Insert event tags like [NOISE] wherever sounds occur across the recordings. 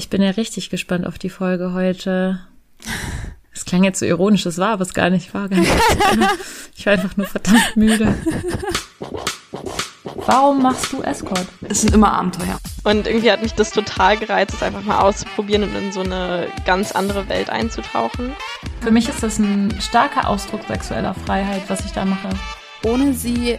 ich bin ja richtig gespannt auf die Folge heute. Es klang jetzt so ironisch, das war aber es gar nicht, war gar nicht. Ich war einfach nur verdammt müde. Warum machst du Escort? Es sind immer Abenteuer. Und irgendwie hat mich das total gereizt, es einfach mal auszuprobieren und in so eine ganz andere Welt einzutauchen. Für mich ist das ein starker Ausdruck sexueller Freiheit, was ich da mache. Ohne sie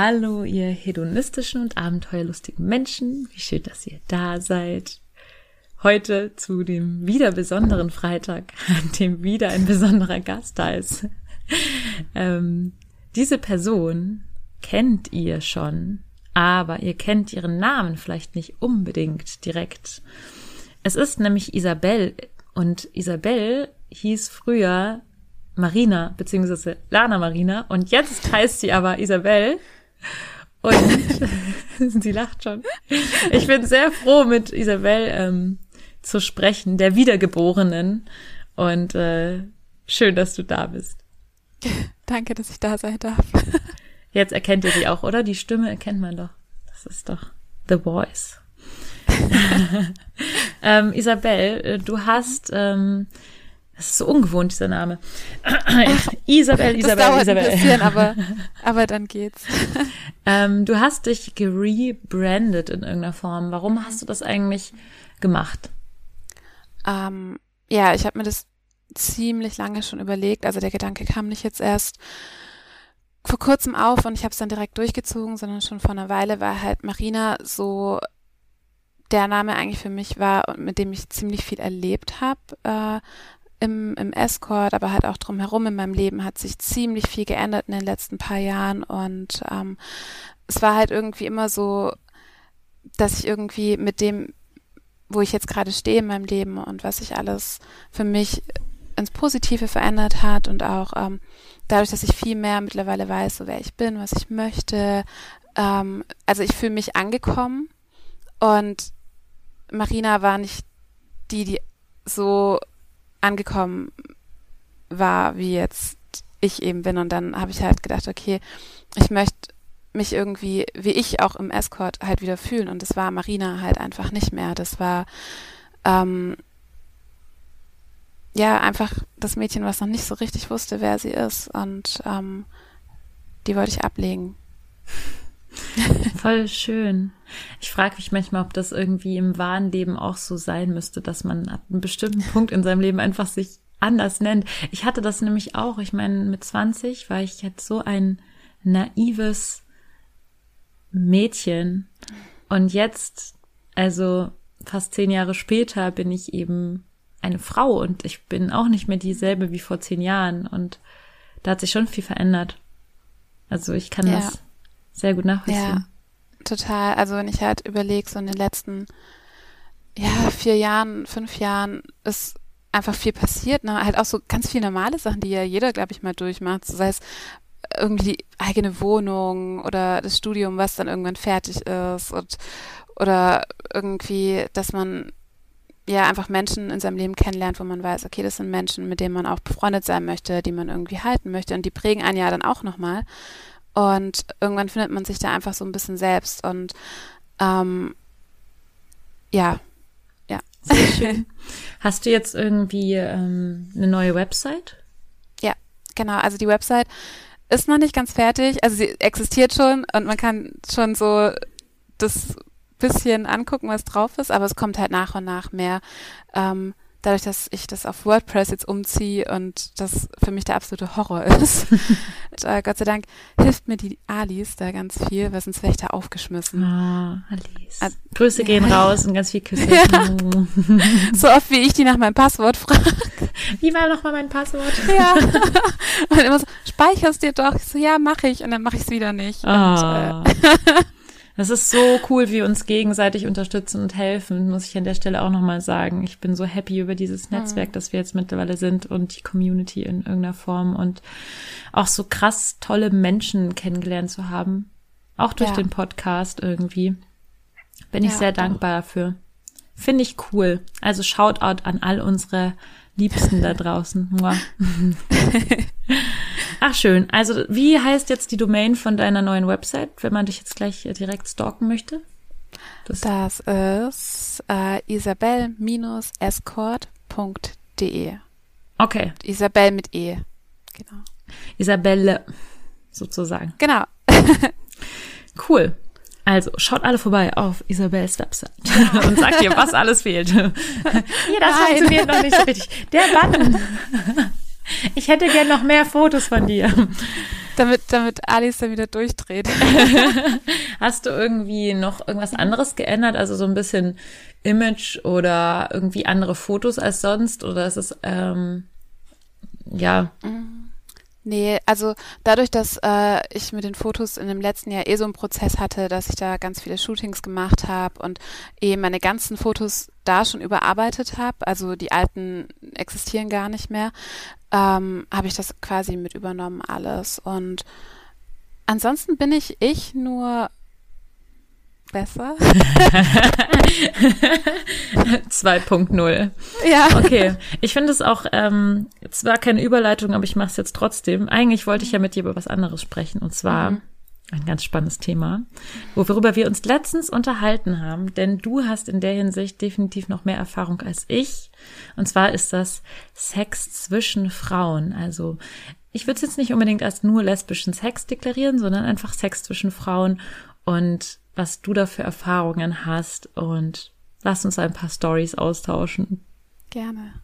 Hallo, ihr hedonistischen und abenteuerlustigen Menschen. Wie schön, dass ihr da seid. Heute zu dem wieder besonderen Freitag, [LAUGHS] an dem wieder ein besonderer Gast da ist. ähm, diese Person kennt ihr schon, aber ihr kennt ihren Namen vielleicht nicht unbedingt direkt. Es ist nämlich Isabel und Isabel hieß früher Marina beziehungsweise Lana Marina und jetzt heißt sie aber Isabel und [LAUGHS] sie lacht schon. Ich bin sehr froh, mit Isabel ähm, zu sprechen, der Wiedergeborenen. Und äh, schön, dass du da bist. Danke, dass ich da sein darf. [LAUGHS] Jetzt erkennt ihr sie auch, oder? Die Stimme erkennt man doch. Das ist doch The Voice. [LAUGHS] ähm, Isabel, äh, du hast ähm, das ist so ungewohnt, dieser Name. [CLEARS THROAT] Isabel, Isabel, das dauert Isabel. Ein bisschen, aber, [LAUGHS] aber dann geht's. ähm, du hast dich gerebrandet in irgendeiner Form. Warum hast du das eigentlich gemacht? Ähm, ja, ich habe mir das ziemlich lange schon überlegt. Also der Gedanke kam nicht jetzt erst vor kurzem auf und ich habe es dann direkt durchgezogen, sondern schon vor einer Weile, weil halt Marina so der Name eigentlich für mich war und mit dem ich ziemlich viel erlebt habe. Äh, im, im Escort, aber halt auch drumherum in meinem Leben hat sich ziemlich viel geändert in den letzten paar Jahren und ähm, es war halt irgendwie immer so, dass ich irgendwie mit dem, wo ich jetzt gerade stehe in meinem Leben und was sich alles für mich ins Positive verändert hat und auch ähm, dadurch, dass ich viel mehr mittlerweile weiß, so wer ich bin, was ich möchte. Ähm, also ich fühle mich angekommen und Marina war nicht die, die so angekommen war, wie jetzt ich eben bin. Und dann habe ich halt gedacht, okay, ich möchte mich irgendwie, wie ich auch im Escort halt wieder fühlen. Und das war Marina halt einfach nicht mehr. Das war ähm, ja einfach das Mädchen, was noch nicht so richtig wusste, wer sie ist. Und ähm, die wollte ich ablegen. [LAUGHS] Voll schön. Ich frage mich manchmal, ob das irgendwie im wahren Leben auch so sein müsste, dass man ab einem bestimmten Punkt in seinem Leben einfach sich anders nennt. Ich hatte das nämlich auch. Ich meine, mit 20 war ich jetzt so ein naives Mädchen. Und jetzt, also fast zehn Jahre später, bin ich eben eine Frau und ich bin auch nicht mehr dieselbe wie vor zehn Jahren. Und da hat sich schon viel verändert. Also ich kann ja. das sehr gut nachvollziehen. Ja, total. Also wenn ich halt überlege, so in den letzten ja, vier Jahren, fünf Jahren ist einfach viel passiert. Ne? Halt auch so ganz viele normale Sachen, die ja jeder, glaube ich, mal durchmacht. Sei es irgendwie die eigene Wohnung oder das Studium, was dann irgendwann fertig ist und oder irgendwie, dass man ja einfach Menschen in seinem Leben kennenlernt, wo man weiß, okay, das sind Menschen, mit denen man auch befreundet sein möchte, die man irgendwie halten möchte und die prägen einen ja dann auch nochmal. Und irgendwann findet man sich da einfach so ein bisschen selbst und ähm, ja, ja. Sehr [LAUGHS] schön. Hast du jetzt irgendwie ähm, eine neue Website? Ja, genau. Also die Website ist noch nicht ganz fertig. Also sie existiert schon und man kann schon so das bisschen angucken, was drauf ist, aber es kommt halt nach und nach mehr. Ähm, dadurch, dass ich das auf WordPress jetzt umziehe und das für mich der absolute Horror [LAUGHS] ist. und, äh, Gott sei Dank hilft mir die Alice da ganz viel, weil sonst wäre ich da aufgeschmissen. Ah, Alice. Äh, Grüße gehen raus und ganz viel Küsse. [LAUGHS] Ja. [LAUGHS] so oft wie ich die nach meinem Passwort frage. Wie war nochmal mein Passwort? Ja. und immer so, speicherst dir doch. Ich so, ja, mache ich. Und dann mache ich es wieder nicht. Oh. Und, äh, Das ist so cool, wie wir uns gegenseitig unterstützen und helfen, muss ich an der Stelle auch nochmal sagen. Ich bin so happy über dieses Netzwerk, mhm. das wir jetzt mittlerweile sind und die Community in irgendeiner Form und auch so krass tolle Menschen kennengelernt zu haben. Auch durch ja. den Podcast irgendwie. Bin ich ja, sehr dankbar dafür. Finde ich cool. Also Shoutout an all unsere Liebsten da draußen. Ach schön. Also wie heißt jetzt die Domain von deiner neuen Website, wenn man dich jetzt gleich direkt stalken möchte? Das, das ist äh, isabel-escort.de. Okay. Isabel mit E. Genau. Isabelle sozusagen. Genau. [LAUGHS] cool. Also schaut alle vorbei auf Isabels Website [LAUGHS] und sagt ihr, was alles fehlt. [LAUGHS] Hier, das Nein. funktioniert noch nicht so richtig. Der Button. [LAUGHS] Ich hätte gern noch mehr Fotos von dir. Damit, damit Alice dann wieder durchdreht. Hast du irgendwie noch irgendwas anderes geändert? Also so ein bisschen Image oder irgendwie andere Fotos als sonst? Oder ist es, ähm, ja. Mhm. Nee, also dadurch, dass äh, ich mit den Fotos in dem letzten Jahr eh so einen Prozess hatte, dass ich da ganz viele Shootings gemacht habe und eh meine ganzen Fotos da schon überarbeitet habe, also die alten existieren gar nicht mehr, ähm, habe ich das quasi mit übernommen alles. Und ansonsten bin ich ich nur besser. [LAUGHS] 2.0. Ja. Okay. Ich finde es auch, ähm, zwar keine Überleitung, aber ich mache es jetzt trotzdem. Eigentlich wollte ich ja mit dir über was anderes sprechen. Und zwar mhm. ein ganz spannendes Thema, worüber wir uns letztens unterhalten haben. Denn du hast in der Hinsicht definitiv noch mehr Erfahrung als ich. Und zwar ist das Sex zwischen Frauen. Also ich würde es jetzt nicht unbedingt als nur lesbischen Sex deklarieren, sondern einfach Sex zwischen Frauen. Und was du da für Erfahrungen hast und lass uns ein paar Stories austauschen. Gerne.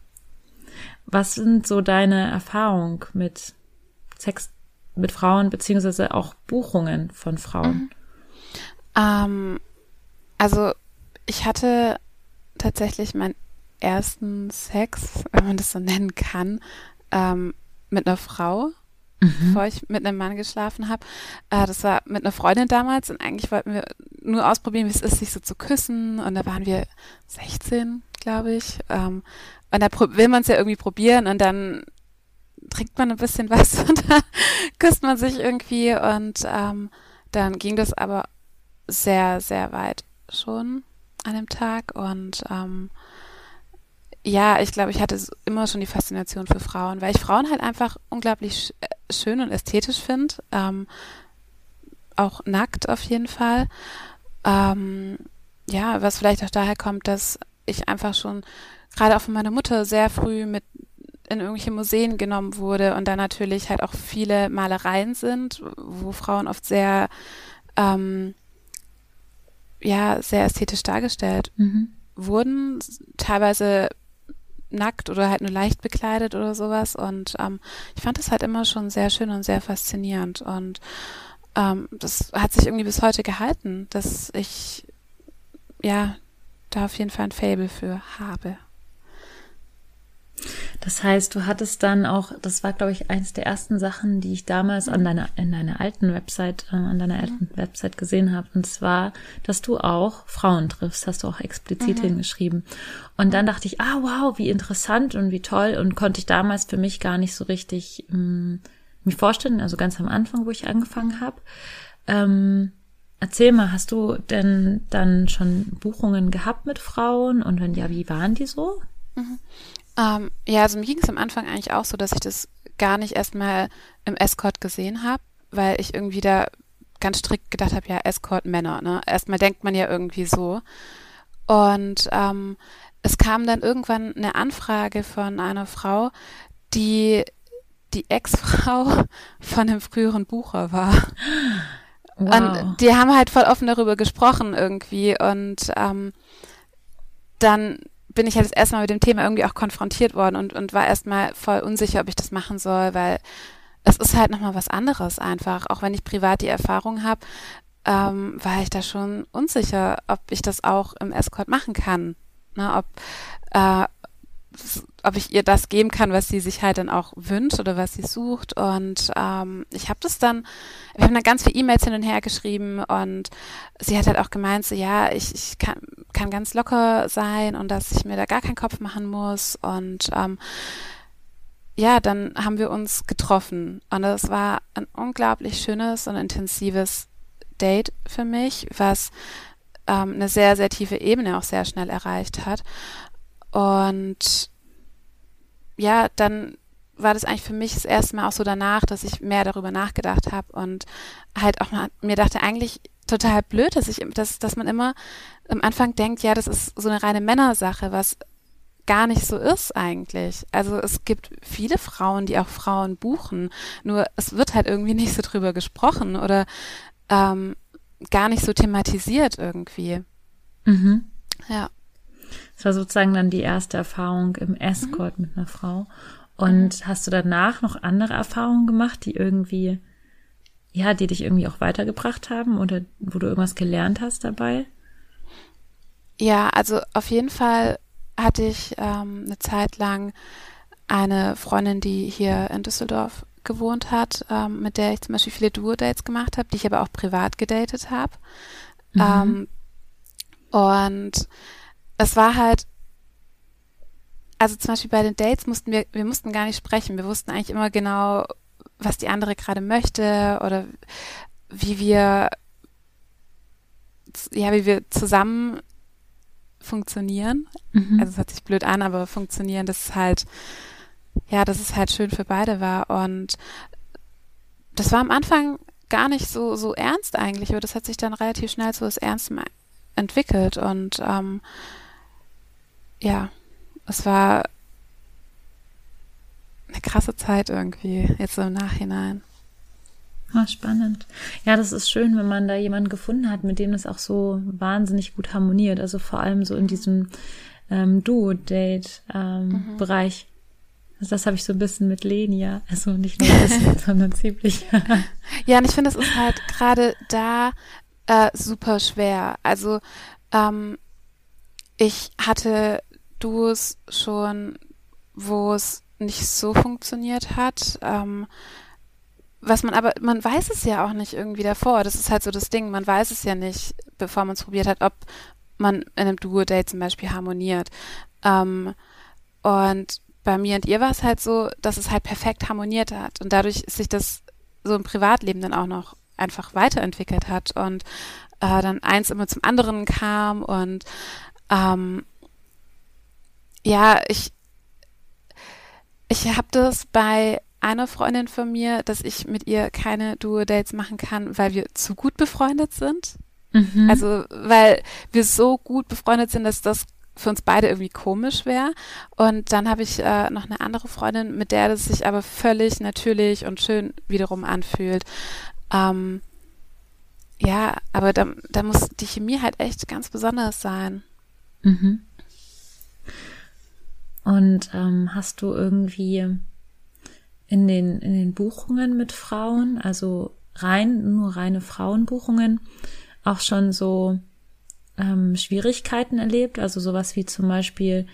Was sind so deine Erfahrungen mit Sex mit Frauen beziehungsweise auch Buchungen von Frauen? Mhm. Ähm, also ich hatte tatsächlich meinen ersten Sex, wenn man das so nennen kann, ähm, mit einer Frau mhm. bevor ich mit einem Mann geschlafen habe. Äh, das war mit einer Freundin damals und eigentlich wollten wir nur ausprobieren, wie es ist, sich so zu küssen. Und da waren wir 16, glaube ich. Ähm, und da will man es ja irgendwie probieren und dann trinkt man ein bisschen [LAUGHS] was und dann küsst man sich irgendwie und ähm, dann ging das aber sehr, sehr weit schon an dem Tag und ähm, ja, ich glaube, ich hatte immer schon die Faszination für Frauen, weil ich Frauen halt einfach unglaublich schön und ästhetisch finde. Ähm, auch nackt auf jeden Fall. Ähm, ja, was vielleicht auch daher kommt, dass ich einfach schon gerade auch von meiner Mutter sehr früh mit in irgendwelche Museen genommen wurde und da natürlich halt auch viele Malereien sind, wo Frauen oft sehr ähm, ja sehr ästhetisch dargestellt mhm. wurden, teilweise nackt oder halt nur leicht bekleidet oder sowas. Und ähm, ich fand das halt immer schon sehr schön und sehr faszinierend. Und ähm, das hat sich irgendwie bis heute gehalten, dass ich ja da auf jeden Fall ein Fable für habe. Das heißt, du hattest dann auch, das war, glaube ich, eins der ersten Sachen, die ich damals an deiner, in deiner alten Website, äh, an deiner alten mhm. Website gesehen habe. Und zwar, dass du auch Frauen triffst, hast du auch explizit mhm. hingeschrieben. Und dann dachte ich, ah, wow, wie interessant und wie toll. Und konnte ich damals für mich gar nicht so richtig ähm, mir vorstellen, also ganz am Anfang, wo ich angefangen habe. Ähm, Erzähl mal, hast du denn dann schon Buchungen gehabt mit Frauen? Und wenn ja, wie waren die so? Ähm, ja, also mir ging es am Anfang eigentlich auch so, dass ich das gar nicht erstmal im Escort gesehen habe, weil ich irgendwie da ganz strikt gedacht habe, ja, Escort Männer, ne? Erstmal denkt man ja irgendwie so. Und ähm, es kam dann irgendwann eine Anfrage von einer Frau, die die Ex-Frau [LAUGHS] von einem früheren Bucher war. Wow. Und die haben halt voll offen darüber gesprochen irgendwie und ähm, dann bin ich halt das erste Mal mit dem Thema irgendwie auch konfrontiert worden und, und war erstmal voll unsicher, ob ich das machen soll, weil es ist halt nochmal was anderes einfach. Auch wenn ich privat die Erfahrung habe, ähm, war ich da schon unsicher, ob ich das auch im Escort machen kann. Ne, ob, äh, ob ich ihr das geben kann, was sie sich halt dann auch wünscht oder was sie sucht. Und ähm, ich habe das dann, wir haben dann ganz viele E-Mails hin und her geschrieben und sie hat halt auch gemeint, so ja, ich, ich kann, kann ganz locker sein und dass ich mir da gar keinen Kopf machen muss. Und ähm, ja, dann haben wir uns getroffen und es war ein unglaublich schönes und intensives Date für mich, was ähm, eine sehr, sehr tiefe Ebene auch sehr schnell erreicht hat. Und ja, dann war das eigentlich für mich das erste Mal auch so danach, dass ich mehr darüber nachgedacht habe und halt auch mal mir dachte, eigentlich total blöd, dass ich, dass, dass man immer am Anfang denkt, ja, das ist so eine reine Männersache, was gar nicht so ist eigentlich. Also es gibt viele Frauen, die auch Frauen buchen, nur es wird halt irgendwie nicht so drüber gesprochen oder ähm, gar nicht so thematisiert irgendwie. Mhm. Ja. Das war sozusagen dann die erste Erfahrung im Escort mhm. mit einer Frau. Und mhm. hast du danach noch andere Erfahrungen gemacht, die irgendwie, ja, die dich irgendwie auch weitergebracht haben oder wo du irgendwas gelernt hast dabei? Ja, also auf jeden Fall hatte ich ähm, eine Zeit lang eine Freundin, die hier in Düsseldorf gewohnt hat, ähm, mit der ich zum Beispiel viele Duo-Dates gemacht habe, die ich aber auch privat gedatet habe. Mhm. Ähm, und es war halt, also zum Beispiel bei den Dates mussten wir, wir mussten gar nicht sprechen. Wir wussten eigentlich immer genau, was die andere gerade möchte oder wie wir, ja, wie wir zusammen funktionieren. Mhm. Also es hört sich blöd an, aber funktionieren, das ist halt, ja, dass es halt schön für beide war. Und das war am Anfang gar nicht so, so ernst eigentlich, aber das hat sich dann relativ schnell zu was Ernstem entwickelt. Und ähm, ja, es war eine krasse Zeit irgendwie, jetzt so im Nachhinein. Ah, spannend. Ja, das ist schön, wenn man da jemanden gefunden hat, mit dem das auch so wahnsinnig gut harmoniert. Also vor allem so in diesem ähm, Duo-Date-Bereich. Ähm, mhm. Also das habe ich so ein bisschen mit Lenia. Also nicht nur [LAUGHS] ein bisschen, sondern ziemlich. ja, und ich finde, es ist halt gerade da äh, super schwer. Also ähm, ich hatte Duos schon, wo es nicht so funktioniert hat. Ähm, was man aber, man weiß es ja auch nicht irgendwie davor. Das ist halt so das Ding. Man weiß es ja nicht, bevor man es probiert hat, ob man in einem Duo-Date zum Beispiel harmoniert. Ähm, und bei mir und ihr war es halt so, dass es halt perfekt harmoniert hat und dadurch sich das so im Privatleben dann auch noch einfach weiterentwickelt hat und äh, dann eins immer zum anderen kam und ähm, ja, ich ich habe das bei einer Freundin von mir, dass ich mit ihr keine Duo-Dates machen kann, weil wir zu gut befreundet sind. Mhm. Also, weil wir so gut befreundet sind, dass das für uns beide irgendwie komisch wäre. Und dann habe ich äh, noch eine andere Freundin, mit der das sich aber völlig natürlich und schön wiederum anfühlt. Ähm, ja, aber da, da muss die Chemie halt echt ganz besonders sein. Mhm. Und ähm, hast du irgendwie in den, in den Buchungen mit Frauen, also rein, nur reine Frauenbuchungen, auch schon so ähm, Schwierigkeiten erlebt? Also sowas wie zum Beispiel,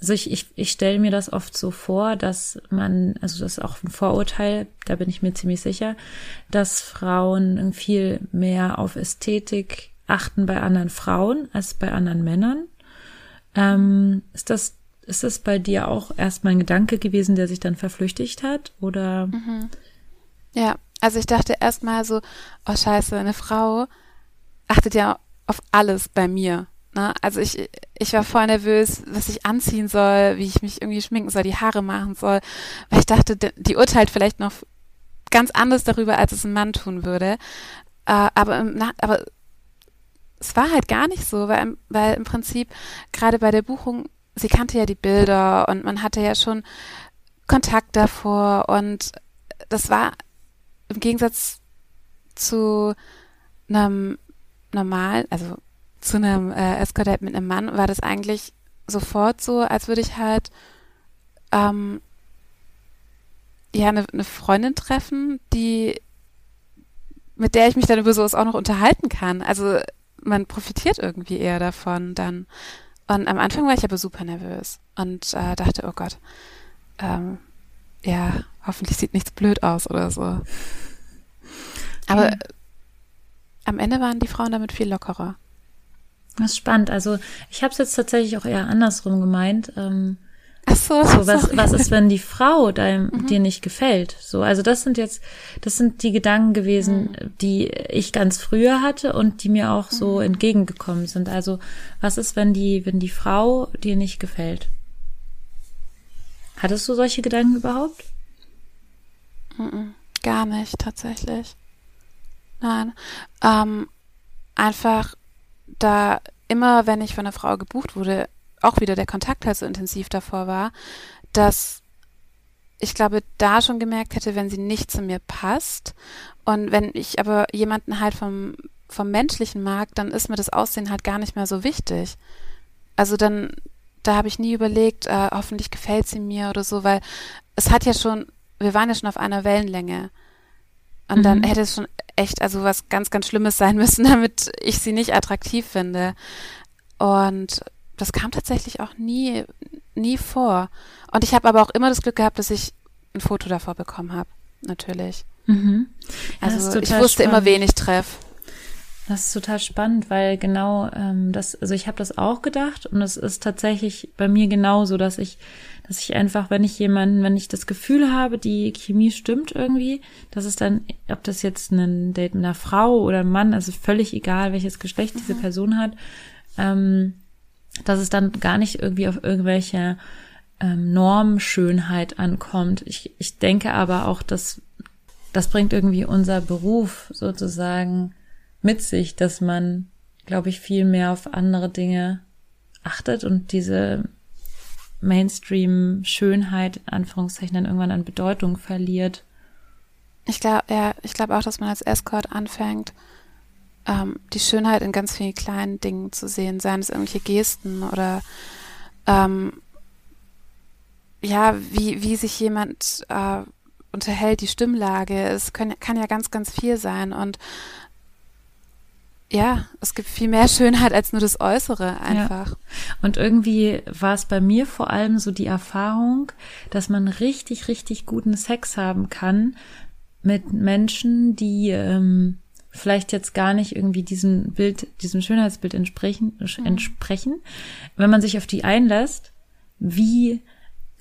also ich, ich, ich stelle mir das oft so vor, dass man, also das ist auch ein Vorurteil, da bin ich mir ziemlich sicher, dass Frauen viel mehr auf Ästhetik achten bei anderen Frauen als bei anderen Männern. Ähm, ist das ist das bei dir auch erstmal ein Gedanke gewesen, der sich dann verflüchtigt hat? Oder? Mhm. Ja, also ich dachte erstmal so, oh scheiße, eine Frau achtet ja auf alles bei mir. Ne? Also ich, ich war voll nervös, was ich anziehen soll, wie ich mich irgendwie schminken soll, die Haare machen soll, weil ich dachte, die urteilt vielleicht noch ganz anders darüber, als es ein Mann tun würde. Äh, aber, aber es war halt gar nicht so, weil, weil im Prinzip gerade bei der Buchung sie kannte ja die Bilder und man hatte ja schon Kontakt davor und das war im Gegensatz zu einem normalen, also zu einem äh, Escort mit einem Mann, war das eigentlich sofort so, als würde ich halt ähm, ja eine, eine Freundin treffen, die mit der ich mich dann über sowas auch noch unterhalten kann. Also man profitiert irgendwie eher davon dann. Und am Anfang war ich aber super nervös und äh, dachte, oh Gott, ähm, ja, hoffentlich sieht nichts blöd aus oder so. Aber Ja. am Ende waren die Frauen damit viel lockerer. Das ist spannend. Also ich habe es jetzt tatsächlich auch eher andersrum gemeint. Ähm, Ach so, so was, sorry. was ist, wenn die Frau deinem, dir nicht gefällt? So, also das sind jetzt, das sind die Gedanken gewesen, die ich ganz früher hatte und die mir auch so entgegengekommen sind. Also was ist, wenn die, wenn die Frau dir nicht gefällt? Hattest du solche Gedanken überhaupt? Gar nicht, tatsächlich. Nein. Ähm, einfach, da immer, wenn ich von einer Frau gebucht wurde, auch wieder der Kontakt halt so intensiv davor war, dass ich glaube, da schon gemerkt hätte, wenn sie nicht zu mir passt. Und wenn ich aber jemanden halt vom, vom Menschlichen mag, dann ist mir das Aussehen halt gar nicht mehr so wichtig. Also dann, da habe ich nie überlegt, äh, hoffentlich gefällt sie mir oder so, weil es hat ja schon, wir waren ja schon auf einer Wellenlänge. Und dann Mhm. hätte es schon echt, also was ganz, ganz Schlimmes sein müssen, [LAUGHS] damit ich sie nicht attraktiv finde. Und das kam tatsächlich auch nie, nie vor. Und ich habe aber auch immer das Glück gehabt, dass ich ein Foto davor bekommen habe. Natürlich. Mhm. Ja, Also ich wusste immer, spannend. wen ich treffe. Das ist total spannend, weil genau ähm, das, also ich habe das auch gedacht und es ist tatsächlich bei mir genauso, dass ich, dass ich einfach, wenn ich jemanden, wenn ich das Gefühl habe, die Chemie stimmt irgendwie, dass es dann, ob das jetzt ein Date mit einer Frau oder einem Mann, also völlig egal, welches Geschlecht diese Person hat, ähm, dass es dann gar nicht irgendwie auf irgendwelche ähm, Normschönheit ankommt. Ich, ich denke aber auch, dass das bringt irgendwie unser Beruf sozusagen mit sich, dass man, glaube ich, viel mehr auf andere Dinge achtet und diese Mainstream-Schönheit, in Anführungszeichen, dann irgendwann an Bedeutung verliert. Ich glaube, ja, ich glaube auch, dass man als Escort anfängt, ähm, die Schönheit in ganz vielen kleinen Dingen zu sehen, seien es irgendwelche Gesten oder ähm, ja, wie, wie sich jemand äh, unterhält, die Stimmlage. Es können, kann ja ganz, ganz viel sein. Und ja, es gibt viel mehr [LAUGHS] Schönheit als nur das Äußere einfach. Und irgendwie war es bei mir vor allem so die Erfahrung, dass man richtig, richtig guten Sex haben kann mit Menschen, die ähm, vielleicht jetzt gar nicht irgendwie diesem Bild, diesem Schönheitsbild entsprechen, entsprechen. Wenn man sich auf die einlässt, wie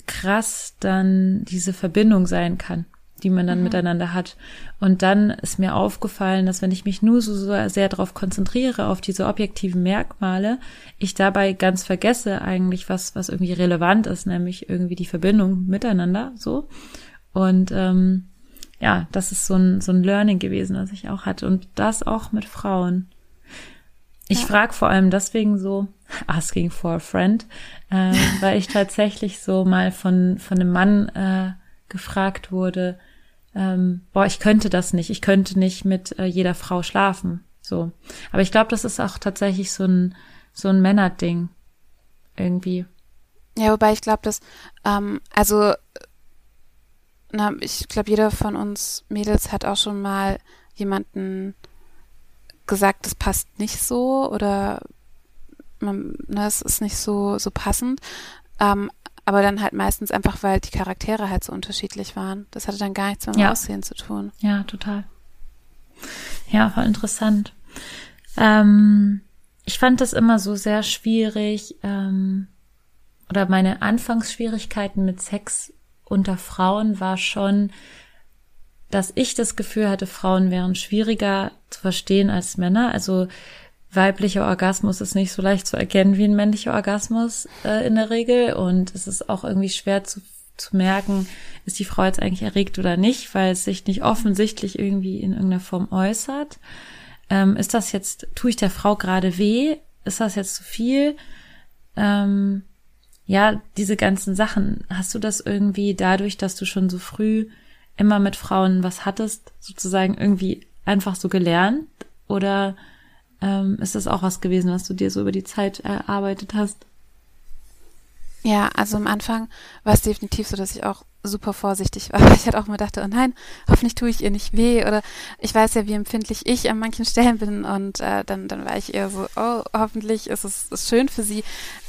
krass dann diese Verbindung sein kann, die man dann miteinander hat. Und dann ist mir aufgefallen, dass wenn ich mich nur so, so sehr darauf konzentriere, auf diese objektiven Merkmale, ich dabei ganz vergesse eigentlich, was, was irgendwie relevant ist, nämlich irgendwie die Verbindung miteinander, so. Und ähm, ja, das ist so ein, so ein Learning gewesen, was ich auch hatte. Und das auch mit Frauen. Ich Ja. frage vor allem deswegen so, asking for a friend, äh, [LAUGHS] weil ich tatsächlich so mal von, von einem Mann äh, gefragt wurde, ähm, boah, ich könnte das nicht, ich könnte nicht mit äh, jeder Frau schlafen. So. Aber ich glaube, das ist auch tatsächlich so ein, so ein Männerding. Irgendwie. Ja, wobei ich glaube, dass, ähm, also, na, ich glaube, jeder von uns Mädels hat auch schon mal jemanden gesagt, das passt nicht so oder man, ne, es ist nicht so, so passend. Ähm, aber dann halt meistens einfach, weil die Charaktere halt so unterschiedlich waren. Das hatte dann gar nichts mit dem Ja. Aussehen zu tun. Ja, total. Ja, voll interessant. Ähm, ich fand das immer so sehr schwierig, ähm, oder meine Anfangsschwierigkeiten mit Sex unter Frauen war schon, dass ich das Gefühl hatte, Frauen wären schwieriger zu verstehen als Männer. Also weiblicher Orgasmus ist nicht so leicht zu erkennen wie ein männlicher Orgasmus äh, in der Regel. Und es ist auch irgendwie schwer zu, zu merken, ist die Frau jetzt eigentlich erregt oder nicht, weil es sich nicht offensichtlich irgendwie in irgendeiner Form äußert. Ähm, ist das jetzt, tue ich der Frau gerade weh? Ist das jetzt zu viel? Ähm, ja, diese ganzen Sachen. Hast du das irgendwie dadurch, dass du schon so früh immer mit Frauen was hattest, sozusagen irgendwie einfach so gelernt? Oder ähm, ist das auch was gewesen, was du dir so über die Zeit erarbeitet hast? Ja, also am Anfang war es definitiv so, dass ich auch super vorsichtig war. [LAUGHS] Ich halt auch immer dachte, oh nein, hoffentlich tue ich ihr nicht weh. Oder ich weiß ja, wie empfindlich ich an manchen Stellen bin. Und äh, dann, dann war ich eher so, oh, hoffentlich ist es ist schön für sie.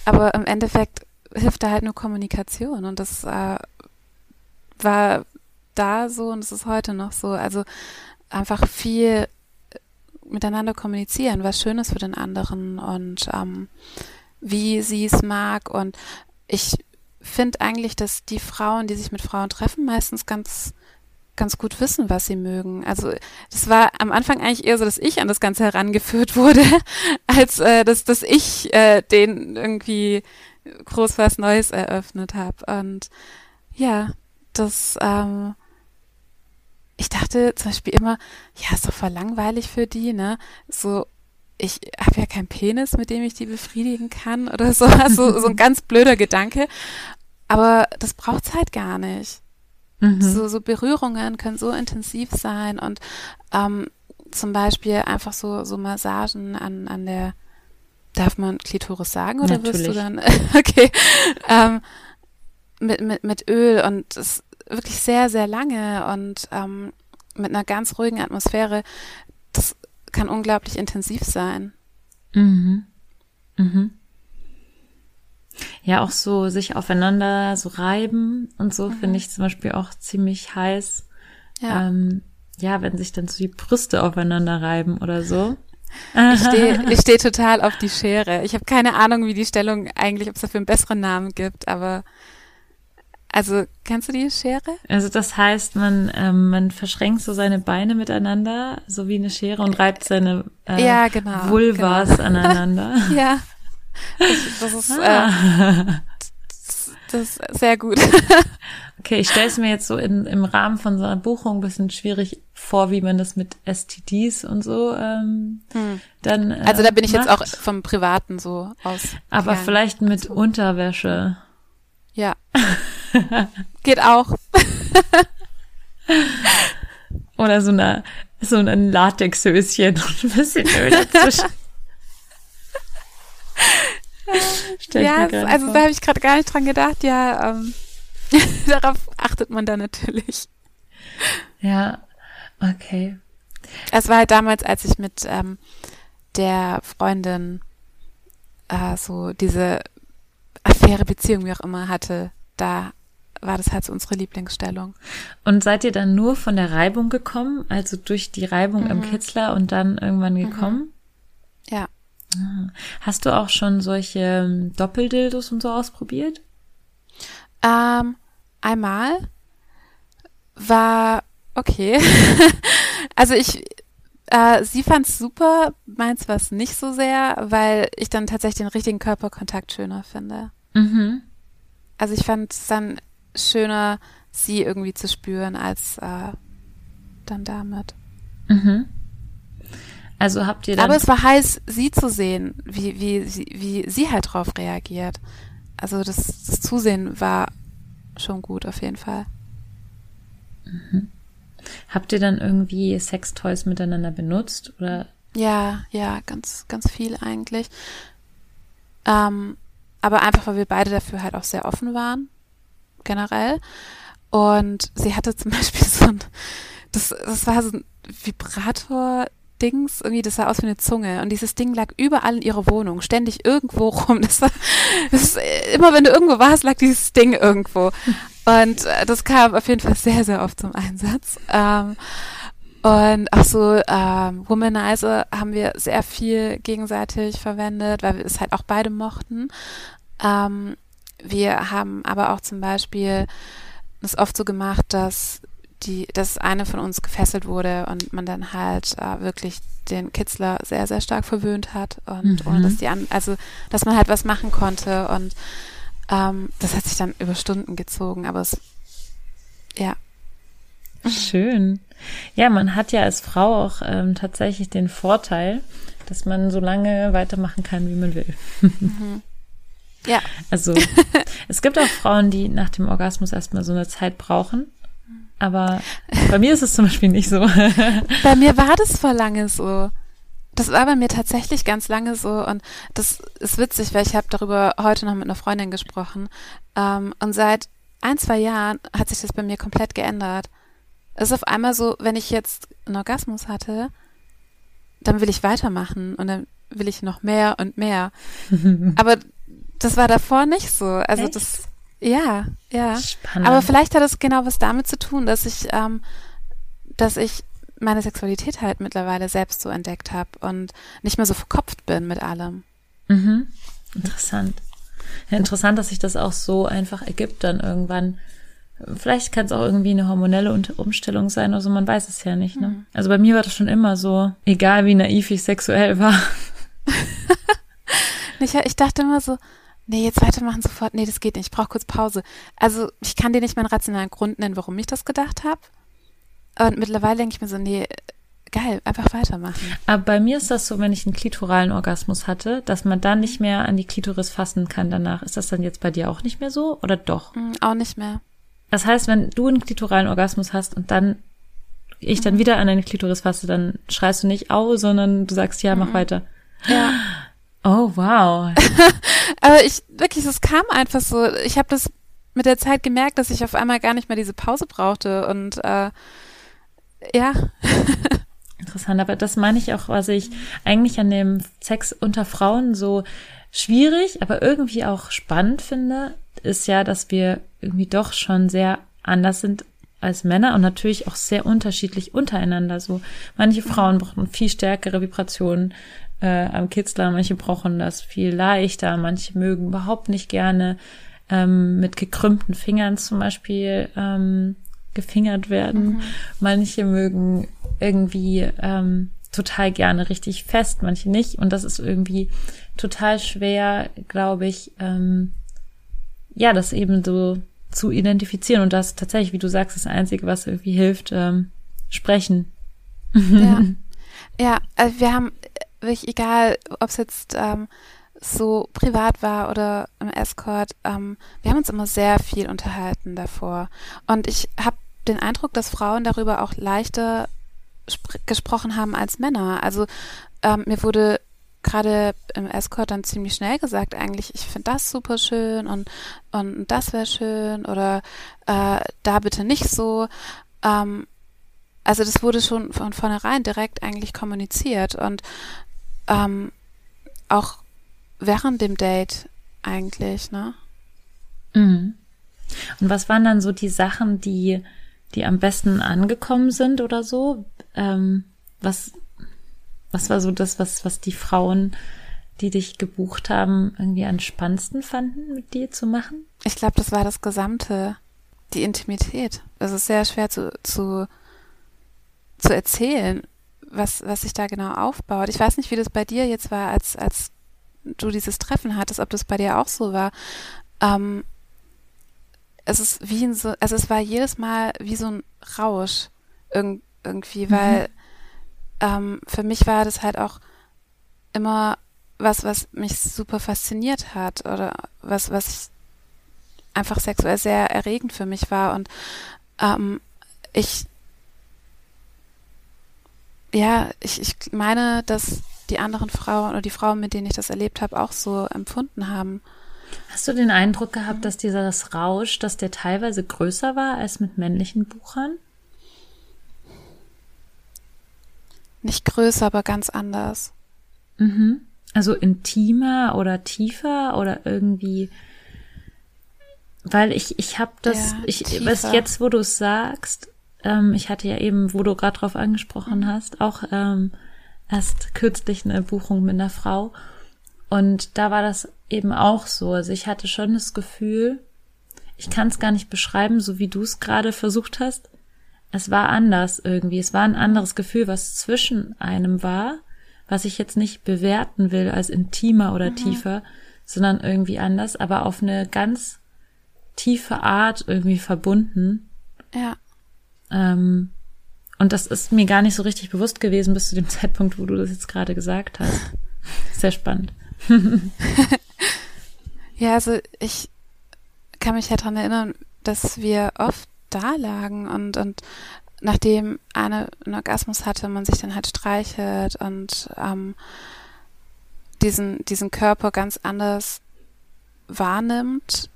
Aber im Endeffekt hilft da halt nur Kommunikation. Und das äh, war da so und es ist heute noch so. Also einfach viel miteinander kommunizieren, was schön ist für den anderen und ähm, wie sie es mag. Und ich finde eigentlich, dass die Frauen, die sich mit Frauen treffen, meistens ganz ganz gut wissen, was sie mögen. Also das war am Anfang eigentlich eher so, dass ich an das Ganze herangeführt [LAUGHS] wurde, als äh, dass, dass ich äh, den irgendwie groß was Neues eröffnet habe. Und ja, das ähm, ich dachte zum Beispiel immer, ja, ist doch voll langweilig für die, ne? So, ich habe ja keinen Penis, mit dem ich die befriedigen kann [LAUGHS] oder so. Also [LAUGHS] so ein ganz blöder Gedanke. Aber das braucht's halt gar nicht. Mhm. So, so Berührungen können so intensiv sein und ähm, zum Beispiel einfach so, so Massagen an, an der, darf man Klitoris sagen oder Natürlich. wirst du dann, [LAUGHS] okay, ähm, mit, mit, mit Öl und das wirklich sehr, sehr lange und ähm, mit einer ganz ruhigen Atmosphäre, das kann unglaublich intensiv sein. Mhm. Mhm. Ja, auch so sich aufeinander so reiben und so Mhm. finde ich zum Beispiel auch ziemlich heiß. Ja. Ähm, ja, wenn sich dann so die Brüste aufeinander reiben oder so. Ich stehe [LAUGHS] ich steh total auf die Schere. Ich habe keine Ahnung, wie die Stellung eigentlich, ob es dafür einen besseren Namen gibt, aber also kennst du die Schere? Also das heißt, man, ähm, man verschränkt so seine Beine miteinander, so wie eine Schere und reibt seine äh, Ja, genau, Vulvas genau. aneinander. [LAUGHS] Ja. Das, das ist äh, Ah. Das ist sehr gut. [LAUGHS] Okay, ich stelle es mir jetzt so in, im Rahmen von so einer Buchung ein bisschen schwierig vor, wie man das mit STDs und so ähm, dann. Äh, Also da bin ich jetzt auch macht. vom Privaten so aus. Aber gegangen. vielleicht mit Unterwäsche. Ja. [LAUGHS] Geht auch. [LAUGHS] Oder so eine so ein Latexhöschen und ein bisschen Öl dazwischen. [LAUGHS] Stell ja, also vor. da habe ich gerade gar nicht dran gedacht. Ja, ähm, [LAUGHS] darauf achtet man da natürlich. Ja, okay. Es war halt damals, als ich mit ähm, der Freundin äh, so diese Affäre, Beziehung, wie auch immer hatte, da war das halt so unsere Lieblingsstellung. Und seid ihr dann nur von der Reibung gekommen, also durch die Reibung im Mhm. Kitzler und dann irgendwann gekommen? Ja. Hast du auch schon solche ähm, Doppeldildos und so ausprobiert? Ähm, einmal war okay. [LAUGHS] also ich, äh, sie fand's super, meins war's nicht so sehr, weil ich dann tatsächlich den richtigen Körperkontakt schöner finde. Mhm. Also ich fand es dann schöner, sie irgendwie zu spüren, als äh, dann damit. Mhm. Also habt ihr dann. Aber es war heiß, sie zu sehen, wie, wie, sie, wie sie halt drauf reagiert. Also das, das Zusehen war schon gut auf jeden Fall. habt ihr dann irgendwie Sextoys miteinander benutzt? Oder Ja, ja, ganz, ganz viel eigentlich. Ähm, aber einfach, weil wir beide dafür halt auch sehr offen waren, generell. Und sie hatte zum [LAUGHS] Beispiel so ein, das, das war so ein Vibrator-Dings, irgendwie, das sah aus wie eine Zunge. Und dieses Ding lag überall in ihrer Wohnung, ständig irgendwo [LAUGHS] rum. Das war, das ist, äh, immer wenn du irgendwo warst, lag dieses Ding irgendwo. Und äh, das kam auf jeden Fall sehr, sehr oft zum Einsatz. Ähm, und auch so ähm, Womanizer haben wir sehr viel gegenseitig verwendet, weil wir es halt auch beide mochten. Ähm, wir haben aber auch zum Beispiel es oft so gemacht, dass die, dass eine von uns gefesselt wurde und man dann halt äh, wirklich den Kitzler sehr, sehr stark verwöhnt hat und Mhm. ohne dass die an, also dass man halt was machen konnte und ähm, das hat sich dann über Stunden gezogen, aber es ja, Schön. Ja, man hat ja als Frau auch ähm, tatsächlich den Vorteil, dass man so lange weitermachen kann, wie man will. ja, Also [LAUGHS] es gibt auch Frauen, die nach dem Orgasmus erstmal so eine Zeit brauchen. Aber bei mir ist es zum Beispiel nicht so. [LAUGHS] Bei mir war das vor lange so. Das war bei mir tatsächlich ganz lange so und das ist witzig, weil ich habe darüber heute noch mit einer Freundin gesprochen. Ähm, und seit ein, zwei Jahren hat sich das bei mir komplett geändert. Es ist auf einmal so, wenn ich jetzt einen Orgasmus hatte, dann will ich weitermachen und dann will ich noch mehr und mehr. [LAUGHS] Aber das war davor nicht so. Also Echt? das, ja, ja. Spannend. Aber vielleicht hat es genau was damit zu tun, dass ich, ähm, dass ich meine Sexualität halt mittlerweile selbst so entdeckt habe und nicht mehr so verkopft bin mit allem. Mhm. Interessant. Ja, interessant, dass sich das auch so einfach ergibt dann irgendwann. Vielleicht kann es auch irgendwie eine hormonelle Un- Umstellung sein oder so, man weiß es ja nicht. Ne? Also bei mir war das schon immer so, egal wie naiv ich sexuell war. [LAUGHS] Ich, ich dachte immer so, nee, jetzt weitermachen sofort, nee, das geht nicht, ich brauche kurz Pause. Also ich kann dir nicht meinen rationalen Grund nennen, warum ich das gedacht habe. Und mittlerweile denke ich mir so, nee, geil, einfach weitermachen. Aber bei mir ist das so, wenn ich einen klitoralen Orgasmus hatte, dass man dann nicht mehr an die Klitoris fassen kann danach. Ist das dann jetzt bei dir auch nicht mehr so oder doch? Hm, auch nicht mehr. Das heißt, wenn du einen klitoralen Orgasmus hast und dann ich dann wieder an deine Klitoris fasse, dann schreist du nicht au, sondern du sagst ja, mach weiter. Ja. [GASPS] Oh, wow. [LAUGHS] Aber ich, wirklich, es kam einfach so. Ich habe das mit der Zeit gemerkt, dass ich auf einmal gar nicht mehr diese Pause brauchte. Und äh, ja, [LAUGHS] Interessant, aber das meine ich auch, was ich eigentlich an dem Sex unter Frauen so schwierig, aber irgendwie auch spannend finde, ist ja, dass wir irgendwie doch schon sehr anders sind als Männer und natürlich auch sehr unterschiedlich untereinander. So manche Frauen brauchen viel stärkere Vibrationen äh, am Kitzler, manche brauchen das viel leichter, manche mögen überhaupt nicht gerne ähm, mit gekrümmten Fingern zum Beispiel ähm, gefingert werden. Manche mögen irgendwie ähm, total gerne richtig fest, manche nicht. Und das ist irgendwie total schwer, glaube ich, ähm, ja, das eben so zu identifizieren. Und das tatsächlich, wie du sagst, das Einzige, was irgendwie hilft, ähm, sprechen. ja. [LAUGHS] Ja, also wir haben wirklich, egal, ob es jetzt ähm, so privat war oder im Escort, ähm, wir haben uns immer sehr viel unterhalten davor. Und ich habe den Eindruck, dass Frauen darüber auch leichter spr- gesprochen haben als Männer. Also ähm, mir wurde gerade im Escort dann ziemlich schnell gesagt, eigentlich, ich finde das super schön und, und das wäre schön oder äh, da bitte nicht so. Ähm, also das wurde schon von vornherein direkt eigentlich kommuniziert und ähm, auch während dem Date eigentlich, ne? Mhm. Und was waren dann so die Sachen, die, die am besten angekommen sind oder so? Ähm, was, was war so das, was, was die Frauen, die dich gebucht haben, irgendwie am spannendsten fanden, mit dir zu machen? Ich glaube, das war das Gesamte, die Intimität. Es ist sehr schwer zu, zu, zu erzählen, was, was sich da genau aufbaut. Ich weiß nicht, wie das bei dir jetzt war, als, als du dieses Treffen hattest, ob das bei dir auch so war. Ähm, es ist wie ein so, also es war jedes Mal wie so ein Rausch irg irgendwie, weil ähm, für mich war das halt auch immer was, was mich super fasziniert hat oder was, was einfach sexuell sehr erregend für mich war und ähm, ich ja, ich, ich meine, dass die anderen Frauen oder die Frauen, mit denen ich das erlebt habe, auch so empfunden haben. Hast du den Eindruck gehabt, dass dieses Rausch, dass der teilweise größer war als mit männlichen Buchern? Nicht größer, aber ganz anders. Mhm. Also intimer oder tiefer oder irgendwie, weil ich ich habe das, Ja, ich tiefer. was jetzt, wo du es sagst, ähm, ich hatte ja eben, wo du gerade drauf angesprochen hast, auch ähm, erst kürzlich eine Buchung mit einer Frau und da war das eben auch so. Also ich hatte schon das Gefühl, ich kann es gar nicht beschreiben, so wie du es gerade versucht hast. Es war anders irgendwie. Es war ein anderes Gefühl, was zwischen einem war, was ich jetzt nicht bewerten will als intimer oder tiefer, sondern irgendwie anders, aber auf eine ganz tiefe Art irgendwie verbunden. Ja. Ähm, und das ist mir gar nicht so richtig bewusst gewesen bis zu dem [LAUGHS] Zeitpunkt, wo du das jetzt gerade gesagt hast. Sehr spannend. [LAUGHS] Ja, also ich kann mich ja dran erinnern, dass wir oft da lagen und, und nachdem eine einen Orgasmus hatte, man sich dann halt streichelt und ähm, diesen, diesen Körper ganz anders wahrnimmt.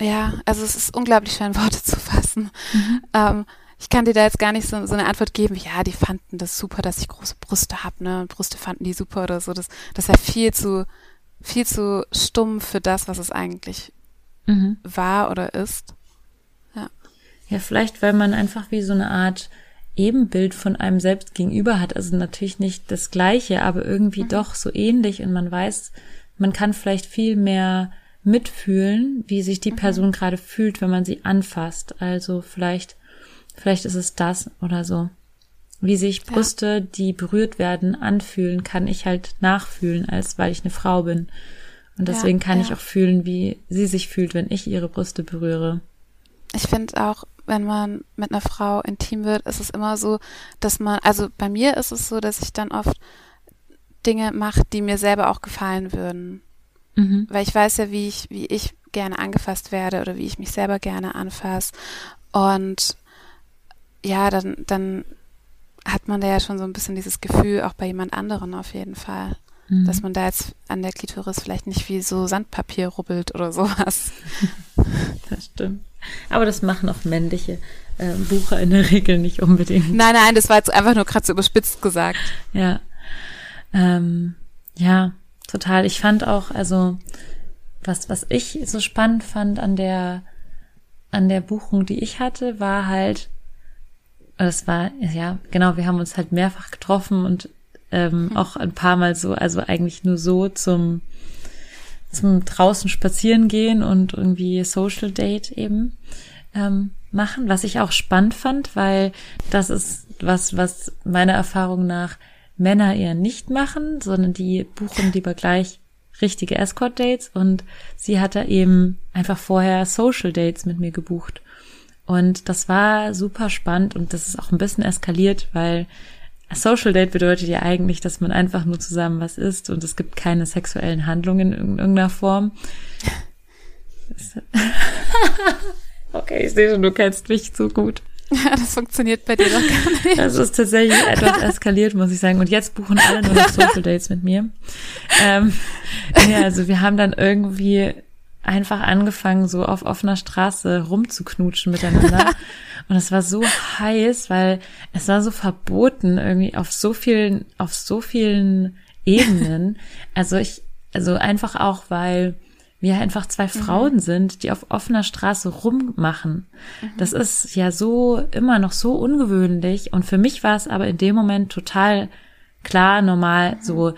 Ja, also es ist unglaublich schwer in Worte zu fassen. Mhm. Ähm, ich kann dir da jetzt gar nicht so, so eine Antwort geben, ja, die fanden das super, dass ich große Brüste habe, ne? Brüste fanden die super oder so. Das, das ist ja viel zu, viel zu stumm für das, was es eigentlich mhm. war oder ist. Ja. Ja, vielleicht, weil man einfach wie so eine Art Ebenbild von einem selbst gegenüber hat. Also natürlich nicht das Gleiche, aber irgendwie mhm. doch so ähnlich und man weiß, man kann vielleicht viel mehr mitfühlen, wie sich die mhm. Person gerade fühlt, wenn man sie anfasst. Also vielleicht Vielleicht ist es das oder so. Wie sich Brüste, ja. die berührt werden, anfühlen, kann ich halt nachfühlen, als weil ich eine Frau bin. Und deswegen ja, kann ja. ich auch fühlen, wie sie sich fühlt, wenn ich ihre Brüste berühre. Ich finde auch, wenn man mit einer Frau intim wird, ist es immer so, dass man, also bei mir ist es so, dass ich dann oft Dinge mache, die mir selber auch gefallen würden. Mhm. Weil ich weiß ja, wie ich, wie ich gerne angefasst werde oder wie ich mich selber gerne anfasse. Und ja, dann, dann hat man da ja schon so ein bisschen dieses Gefühl, auch bei jemand anderen auf jeden Fall. Mhm. Dass man da jetzt an der Klitoris vielleicht nicht wie so Sandpapier rubbelt oder sowas. [LAUGHS] Das stimmt. Aber das machen auch männliche äh, Bucher in der Regel nicht unbedingt. Nein, nein, das war jetzt einfach nur gerade so überspitzt gesagt. Ja. Ähm, ja, total. Ich fand auch, also, was, was ich so spannend fand an der, an der Buchung, die ich hatte, war halt, das war, ja, genau, wir haben uns halt mehrfach getroffen und ähm, mhm. auch ein paar Mal so, also eigentlich nur so zum, zum draußen spazieren gehen und irgendwie Social Date eben ähm, machen, was ich auch spannend fand, weil das ist was, was meiner Erfahrung nach Männer eher nicht machen, sondern die buchen lieber gleich richtige Escort Dates und sie hatte eben einfach vorher Social Dates mit mir gebucht. Und das war super spannend und das ist auch ein bisschen eskaliert, weil Social Date bedeutet ja eigentlich, dass man einfach nur zusammen was isst und es gibt keine sexuellen Handlungen in irgendeiner Form. [LAUGHS] okay, ich sehe schon, du kennst mich zu gut. Ja, das funktioniert bei dir doch gar nicht. Das ist tatsächlich etwas eskaliert, muss ich sagen. Und jetzt buchen alle nur noch Social Dates mit mir. Ähm, ja, also wir haben dann irgendwie einfach angefangen, so auf offener Straße rumzuknutschen miteinander. [LAUGHS] Und es war so heiß, weil es war so verboten irgendwie auf so vielen, auf so vielen Ebenen. [LAUGHS] Also ich, also einfach auch, weil wir einfach zwei mhm. Frauen sind, die auf offener Straße rummachen. Mhm. Das ist ja so immer noch so ungewöhnlich. Und für mich war es aber in dem Moment total klar, normal, mhm. so,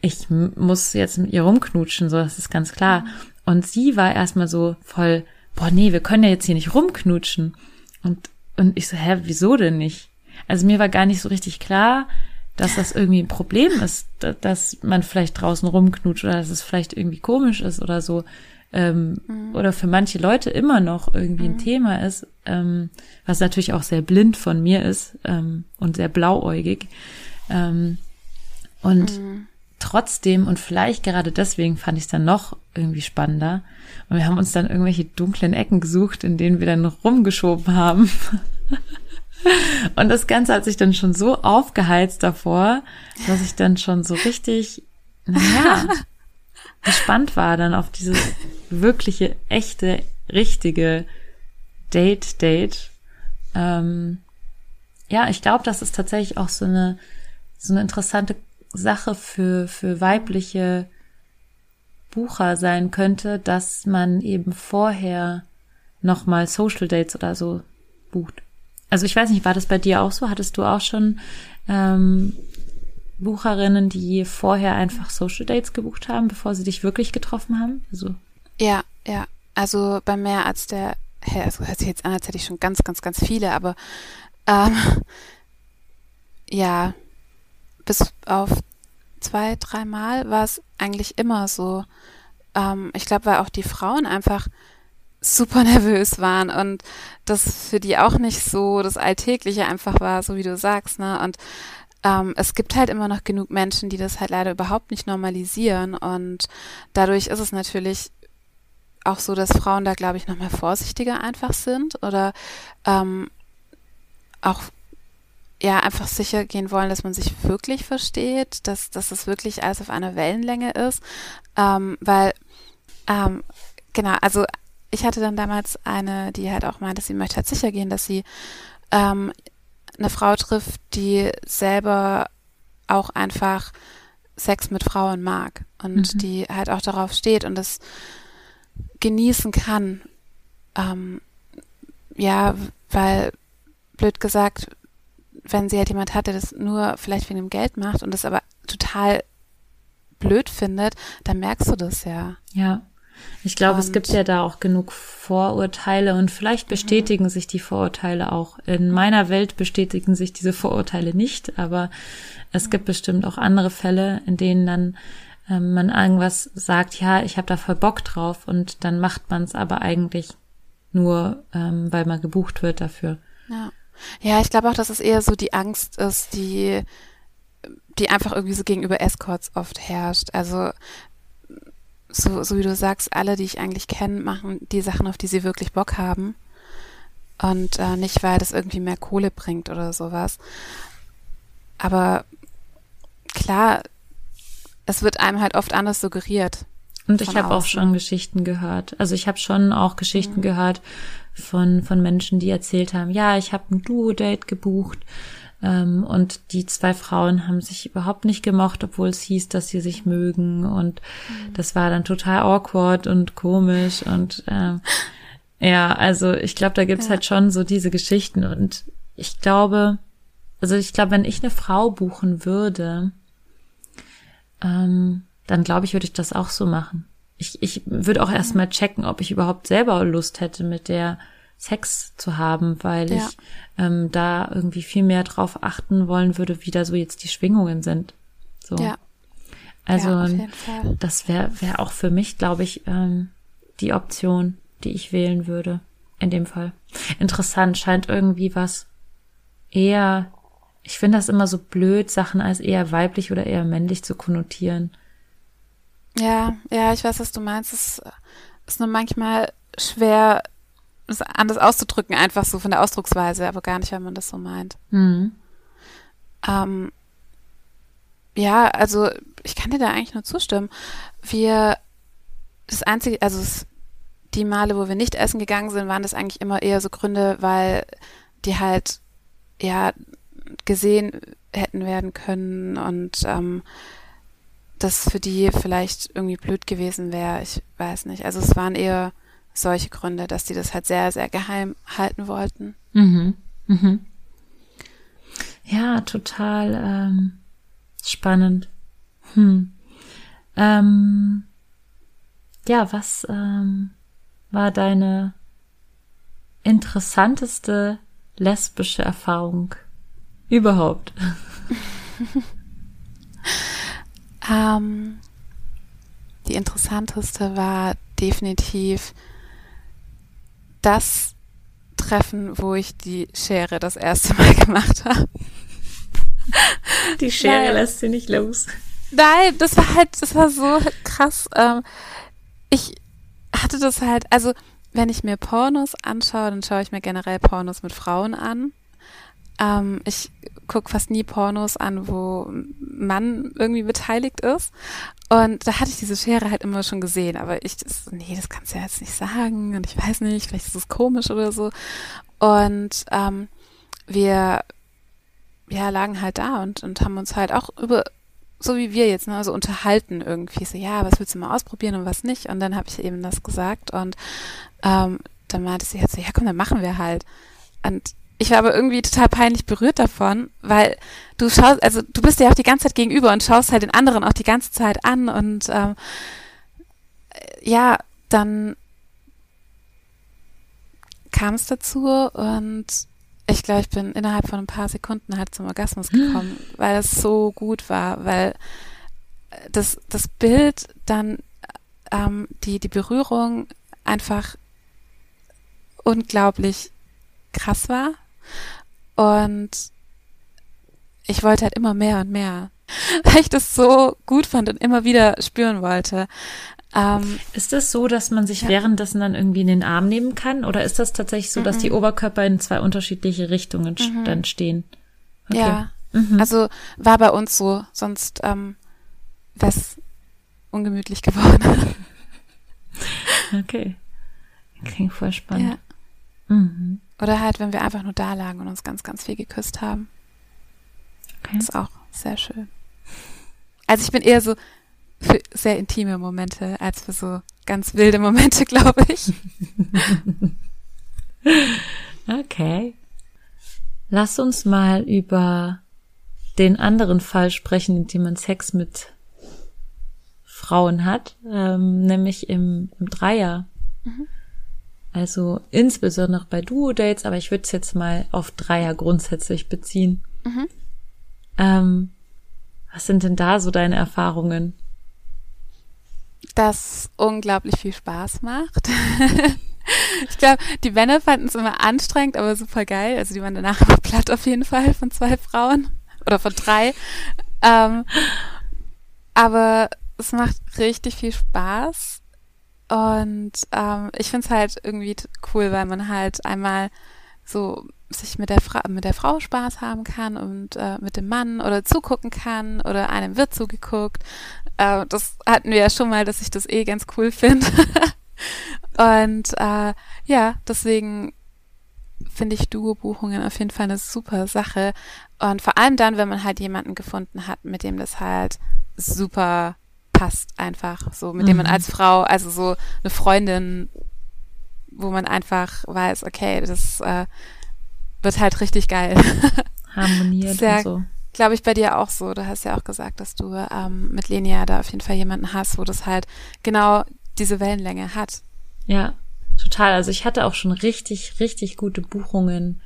ich muss jetzt mit ihr rumknutschen, so, das ist ganz klar. Mhm. Und sie war erstmal so voll, boah, nee, wir können ja jetzt hier nicht rumknutschen. Und, und ich so, hä, wieso denn nicht? Also mir war gar nicht so richtig klar, dass das irgendwie ein Problem ist, dass man vielleicht draußen rumknutscht oder dass es vielleicht irgendwie komisch ist oder so. Ähm, mhm. Oder für manche Leute immer noch irgendwie ein mhm. Thema ist, ähm, was natürlich auch sehr blind von mir ist ähm, und sehr blauäugig. Ähm, und mhm trotzdem und vielleicht gerade deswegen fand ich es dann noch irgendwie spannender. Und wir haben uns dann irgendwelche dunklen Ecken gesucht, in denen wir dann rumgeschoben haben. [LAUGHS] und das Ganze hat sich dann schon so aufgeheizt davor, dass ich dann schon so richtig, naja, [LAUGHS] gespannt war dann auf dieses wirkliche, echte, richtige Date-Date. Ähm, ja, ich glaube, das ist tatsächlich auch so eine, so eine interessante Sache für, für weibliche Bucher sein könnte, dass man eben vorher nochmal Social Dates oder so bucht. Also ich weiß nicht, war das bei dir auch so? Hattest du auch schon ähm, Bucherinnen, die vorher einfach Social Dates gebucht haben, bevor sie dich wirklich getroffen haben? Also ja, ja. Also bei mehr als der, also hört sich jetzt an, als hätte ich schon ganz, ganz, ganz viele, aber ähm, [LAUGHS] ja, bis auf zwei, dreimal war es eigentlich immer so. Ähm, ich glaube, weil auch die Frauen einfach super [LAUGHS] nervös waren und das für die auch nicht so das Alltägliche einfach war, so wie du sagst, ne? Und ähm, es gibt halt immer noch genug Menschen, die das halt leider überhaupt nicht normalisieren und dadurch ist es natürlich auch so, dass Frauen da, glaube ich, noch mal vorsichtiger einfach sind oder ähm, auch ja einfach sicher gehen wollen, dass man sich wirklich versteht, dass, dass es wirklich alles auf einer Wellenlänge ist. Ähm, weil, ähm, genau, also ich hatte dann damals eine, die halt auch meinte, sie möchte halt sicher gehen, dass sie ähm, eine Frau trifft, die selber auch einfach Sex mit Frauen mag und mhm. die halt auch darauf steht und das genießen kann. Ähm, ja, weil, blöd gesagt, wenn sie halt jemand hat, der das nur vielleicht wegen dem Geld macht und das aber total blöd findet, dann merkst du das ja. Ja. Ich glaube, es gibt ja da auch genug Vorurteile und vielleicht bestätigen mhm. sich die Vorurteile auch. In meiner Welt bestätigen sich diese Vorurteile nicht, aber es mhm. gibt bestimmt auch andere Fälle, in denen dann ähm, man irgendwas sagt, ja, ich habe da voll Bock drauf und dann macht man es aber eigentlich nur, ähm, weil man gebucht wird dafür. Ja. Ja, ich glaube auch, dass es eher so die Angst ist, die, die einfach irgendwie so gegenüber Escorts oft herrscht. Also so, so wie du sagst, alle, die ich eigentlich kenne, machen die Sachen, auf die sie wirklich Bock haben. Und äh, nicht, weil das irgendwie mehr Kohle bringt oder sowas. Aber klar, es wird einem halt oft anders suggeriert. Und ich habe auch schon Geschichten gehört. Also ich habe schon auch Geschichten mhm. gehört von, von Menschen, die erzählt haben, ja, ich habe ein Duo-Date gebucht ähm, und die zwei Frauen haben sich überhaupt nicht gemocht, obwohl es hieß, dass sie sich mögen und mhm. das war dann total awkward und komisch und ähm, ja, also ich glaube, da gibt's ja. halt schon so diese Geschichten und ich glaube, also ich glaube, wenn ich eine Frau buchen würde, ähm, dann glaube ich, würde ich das auch so machen. Ich, ich würde auch erstmal checken, ob ich überhaupt selber Lust hätte, mit der Sex zu haben, weil ja. ich ähm, da irgendwie viel mehr drauf achten wollen würde, wie da so jetzt die Schwingungen sind. So. Ja. Also ja, das wäre wär auch für mich, glaube ich, ähm, die Option, die ich wählen würde. In dem Fall. Interessant, scheint irgendwie was eher, ich finde das immer so blöd, Sachen als eher weiblich oder eher männlich zu konnotieren. Ja, ja, ich weiß, was du meinst. Es ist nur manchmal schwer, es anders auszudrücken, einfach so von der Ausdrucksweise, aber gar nicht, wenn man das so meint. Mhm. Ähm, ja, also ich kann dir da eigentlich nur zustimmen. Wir, das einzige, also es, die Male, wo wir nicht essen gegangen sind, waren das eigentlich immer eher so Gründe, weil die halt, ja, gesehen hätten werden können und ähm, das für die vielleicht irgendwie blöd gewesen wäre. Ich weiß nicht. Also es waren eher solche Gründe, dass die das halt sehr, sehr geheim halten wollten. Mhm. Mhm. Ja, total ähm, spannend. Hm. Ähm, ja, was ähm, war deine interessanteste lesbische Erfahrung überhaupt? [LAUGHS] Ähm, die interessanteste war definitiv das Treffen, wo ich die Schere das erste Mal [LAUGHS] gemacht habe. Die Schere Weil, lässt sie nicht los. Nein, das war halt, das war so krass. Ähm, ich hatte das halt, also wenn ich mir Pornos anschaue, dann schaue ich mir generell Pornos mit Frauen an. Ähm, ich gucke fast nie Pornos an, wo Mann irgendwie beteiligt ist. Und da hatte ich diese Schere halt immer schon gesehen, aber ich, das, nee, das kannst du ja jetzt nicht sagen und ich weiß nicht, vielleicht ist es komisch oder so. Und ähm, wir ja, lagen halt da und, und haben uns halt auch über, so wie wir jetzt, ne, also unterhalten irgendwie, so, ja, was willst du mal ausprobieren und was nicht? Und dann habe ich eben das gesagt und ähm, dann meinte sie halt so, ja komm, dann machen wir halt. Und ich war aber irgendwie total peinlich berührt davon, weil du schaust, also du bist ja auch die ganze Zeit gegenüber und schaust halt den anderen auch die ganze Zeit an und ähm, ja, dann kam es dazu und ich glaube, ich bin innerhalb von ein paar Sekunden halt zum Orgasmus gekommen, [GASPS] weil es so gut war, weil das, das Bild dann, ähm, die, die Berührung einfach unglaublich krass war, und ich wollte halt immer mehr und mehr, [LAUGHS] weil ich das so gut fand und immer wieder spüren wollte. Ähm, Ist es so, dass man sich Ja. währenddessen dann irgendwie in den Arm nehmen kann? Oder ist das tatsächlich so, dass die Oberkörper in zwei unterschiedliche Richtungen st- dann stehen? Okay. Ja, Mhm. also war bei uns so, sonst ähm, wäre es ungemütlich geworden. [LAUGHS] Okay. Klingt voll spannend. ja. Mhm. Oder halt, wenn wir einfach nur da lagen und uns ganz, ganz viel geküsst haben. Okay. ist auch sehr schön. Also ich bin eher so für sehr intime Momente als für so ganz wilde Momente, [LAUGHS] glaube ich. Okay. Lass uns mal über den anderen Fall sprechen, in dem man Sex mit Frauen hat, ähm, nämlich im, im Dreier. Also insbesondere bei Duo-Dates, aber ich würde es jetzt mal auf Dreier grundsätzlich beziehen. Mhm. Ähm, was sind denn da so deine Erfahrungen? Das unglaublich viel Spaß macht. [LAUGHS] ich glaube, die Männer fanden es immer anstrengend, aber super geil. Also die waren danach immer platt auf jeden Fall von zwei Frauen [LAUGHS] oder von drei. Ähm, aber es macht richtig viel Spaß. Und ähm, ich finde es halt irgendwie cool, weil man halt einmal so sich mit der, Fra mit der Frau Spaß haben kann und äh, mit dem Mann oder zugucken kann oder einem wird zugeguckt. Äh, das hatten wir ja schon mal, dass ich das eh ganz cool finde. [LAUGHS] und äh, ja, deswegen finde ich Duo-Buchungen auf jeden Fall eine super Sache. Und vor allem dann, wenn man halt jemanden gefunden hat, mit dem das halt super passt einfach. So, mit dem man Mhm. als Frau, also so eine Freundin, wo man einfach weiß, okay, das äh, wird halt richtig geil. [LAUGHS] Harmoniert Sehr- und so. Glaube ich bei dir auch so. Du hast ja auch gesagt, dass du ähm, mit Lenia da auf jeden Fall jemanden hast, wo das halt genau diese Wellenlänge hat. Ja, total. Also ich hatte auch schon richtig, richtig gute Buchungen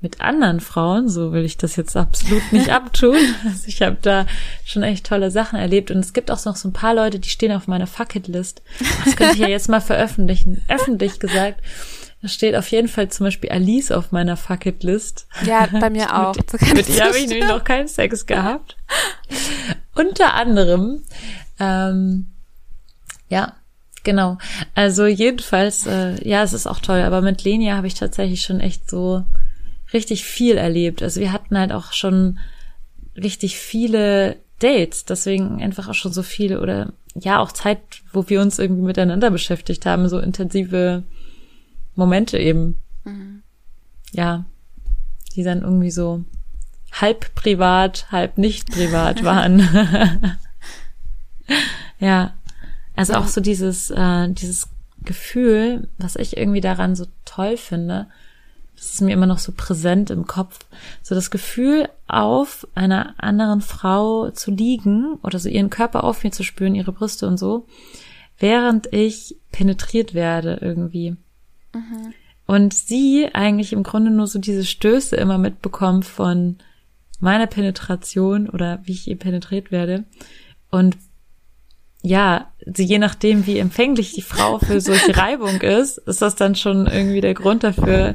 mit anderen Frauen. So will ich das jetzt absolut nicht [LAUGHS] abtun. Also ich habe da schon echt tolle Sachen erlebt. Und es gibt auch noch so ein paar Leute, die stehen auf meiner Fucket-List. Das könnte ich ja jetzt mal veröffentlichen. [LAUGHS] Öffentlich gesagt. Da steht auf jeden Fall zum Beispiel Alice auf meiner Fucket-List. Ja, bei mir [LAUGHS] auch. Mit ich ihr habe ich nämlich noch keinen Sex gehabt. Unter anderem, ähm, ja, genau. Also jedenfalls, äh, ja, es ist auch toll. Aber mit Lenia habe ich tatsächlich schon echt so richtig viel erlebt. Also wir hatten halt auch schon richtig viele Dates, deswegen einfach auch schon so viele oder ja auch Zeit, wo wir uns irgendwie miteinander beschäftigt haben, so intensive Momente eben. Ja, die dann irgendwie so halb privat, halb nicht privat [LAUGHS] waren. [LAUGHS] ja, also auch so dieses äh, dieses Gefühl, was ich irgendwie daran so toll finde, das ist mir immer noch so präsent im Kopf, so das Gefühl auf einer anderen Frau zu liegen oder so ihren Körper auf mir zu spüren, ihre Brüste und so, während ich penetriert werde irgendwie. Und sie eigentlich im Grunde nur so diese Stöße immer mitbekommt von meiner Penetration oder wie ich ihr penetriert werde. Und ja, je nachdem, wie empfänglich die Frau für solche [LAUGHS] Reibung ist, ist das dann schon irgendwie der Grund dafür,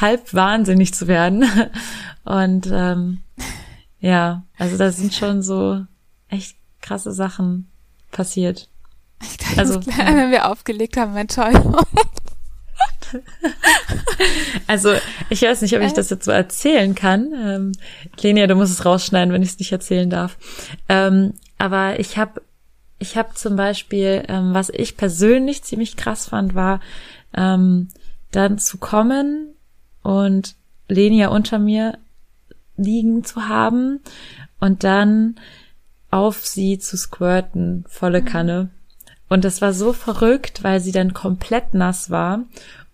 halb wahnsinnig zu werden. [LAUGHS] Und ähm, ja, also da sind schon so echt krasse Sachen passiert. Ich kann Also, also, klar, wenn wir aufgelegt haben, mein toll. [LAUGHS] Also ich weiß nicht, ob ich das jetzt so erzählen kann. Ähm, Lenia, du musst es rausschneiden, wenn ich es nicht erzählen darf. Ähm, aber ich habe ich habe zum Beispiel, ähm, was ich persönlich ziemlich krass fand, war ähm, dann zu kommen und Lenia unter mir liegen zu haben und dann auf sie zu squirten, volle Kanne. Und das war so verrückt, weil sie dann komplett nass war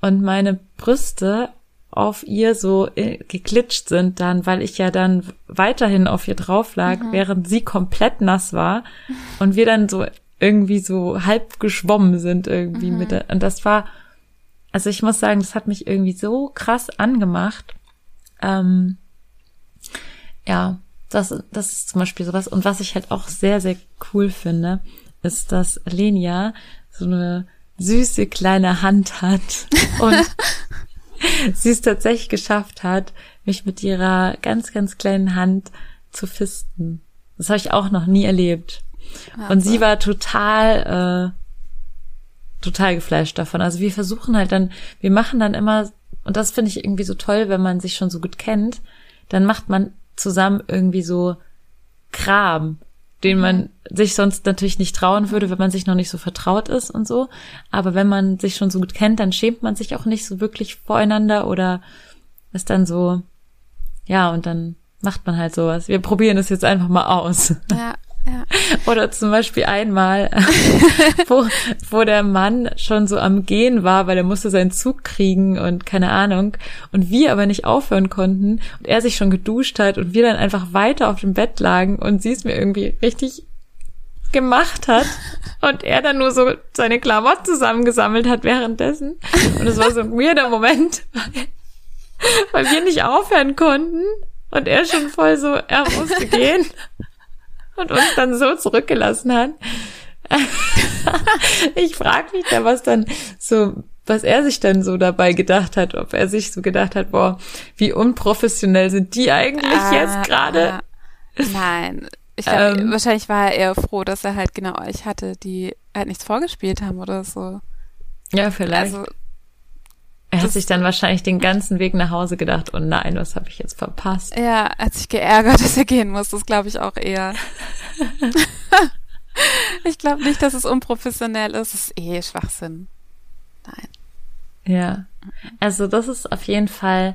und meine Brüste auf ihr so äh, geglitscht sind dann, weil ich ja dann weiterhin auf ihr drauf lag, während sie komplett nass war und wir dann so irgendwie so halb geschwommen sind irgendwie mit der, und das war, also ich muss sagen, das hat mich irgendwie so krass angemacht. Ähm, ja, das, das ist zum Beispiel sowas. Und was ich halt auch sehr, sehr cool finde, ist, dass Lenia so eine süße kleine Hand hat [LAUGHS] und sie es tatsächlich geschafft hat, mich mit ihrer ganz, ganz kleinen Hand zu fisten. Das habe ich auch noch nie erlebt. Und sie war total total geflasht davon. Also wir versuchen halt dann, wir machen dann immer, und das finde ich irgendwie so toll, wenn man sich schon so gut kennt, dann macht man zusammen irgendwie so Kram, den man sich sonst natürlich nicht trauen würde, wenn man sich noch nicht so vertraut ist und so. Aber wenn man sich schon so gut kennt, dann schämt man sich auch nicht so wirklich voreinander oder ist dann so, ja, und dann macht man halt sowas. Wir probieren es jetzt einfach mal aus. Ja, [LAUGHS] ja. Oder zum Beispiel einmal, [LAUGHS] wo, wo der Mann schon so am Gehen war, weil er musste seinen Zug kriegen und keine Ahnung. Und wir aber nicht aufhören konnten und er sich schon geduscht hat und wir dann einfach weiter auf dem Bett lagen und sie es mir irgendwie richtig gemacht hat [LAUGHS] und er dann nur so seine Klamotten zusammengesammelt hat währenddessen. Und es war so ein weirder Moment, weil, weil wir nicht aufhören konnten und er schon voll so, er musste gehen und uns dann so zurückgelassen hat. [LAUGHS] ich frage mich da, was dann so, was er sich dann so dabei gedacht hat, ob er sich so gedacht hat, boah, wie unprofessionell sind die eigentlich Ah, jetzt gerade? Nein. Ich glaub, Ähm. wahrscheinlich war er eher froh, dass er halt genau euch hatte, die halt nichts vorgespielt haben oder so. Ja, vielleicht. Also, er hat sich dann wahrscheinlich den ganzen Weg nach Hause gedacht, oh nein, was habe ich jetzt verpasst? er hat sich geärgert, [LAUGHS] dass er gehen muss. Das glaube ich auch eher. [LAUGHS] ich glaube nicht, dass es unprofessionell ist. Es ist eh Schwachsinn. Nein. Ja. Also das ist auf jeden Fall,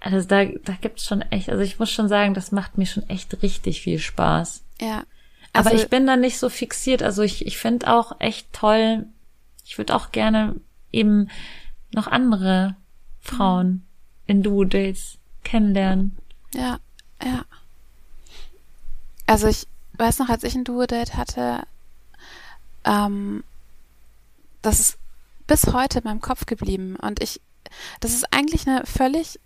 also da, da gibt's schon echt, also ich muss schon sagen, das macht mir schon echt richtig viel Spaß. Ja. Aber Also- ich bin da nicht so fixiert. Also ich, ich finde auch echt toll, ich würde auch gerne eben noch andere Frauen in Duo-Dates kennenlernen. Ja, ja. Also ich weiß noch, als ich ein Duo-Date hatte, ähm, das ist bis heute in meinem Kopf geblieben. Und ich, das ist eigentlich eine völlig,